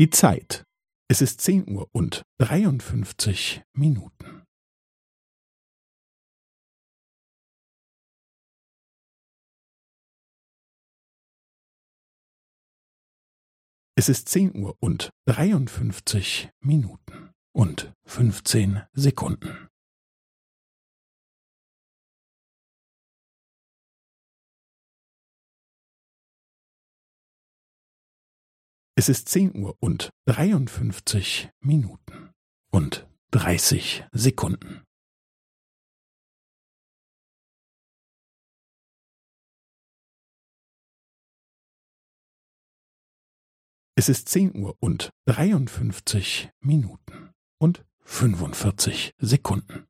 Die Zeit. Es ist zehn Uhr und dreiundfünfzig Minuten. Es ist zehn Uhr und dreiundfünfzig Minuten und fünfzehn Sekunden. Es ist zehn Uhr und dreiundfünfzig Minuten und dreißig Sekunden. Es ist zehn Uhr und dreiundfünfzig Minuten und fünfundvierzig Sekunden.